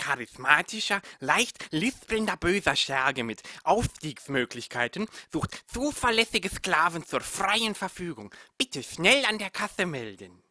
charismatischer, leicht lispelnder böser Scherge mit Aufstiegsmöglichkeiten sucht zuverlässige Sklaven zur freien Verfügung. Bitte schnell an der Kasse melden.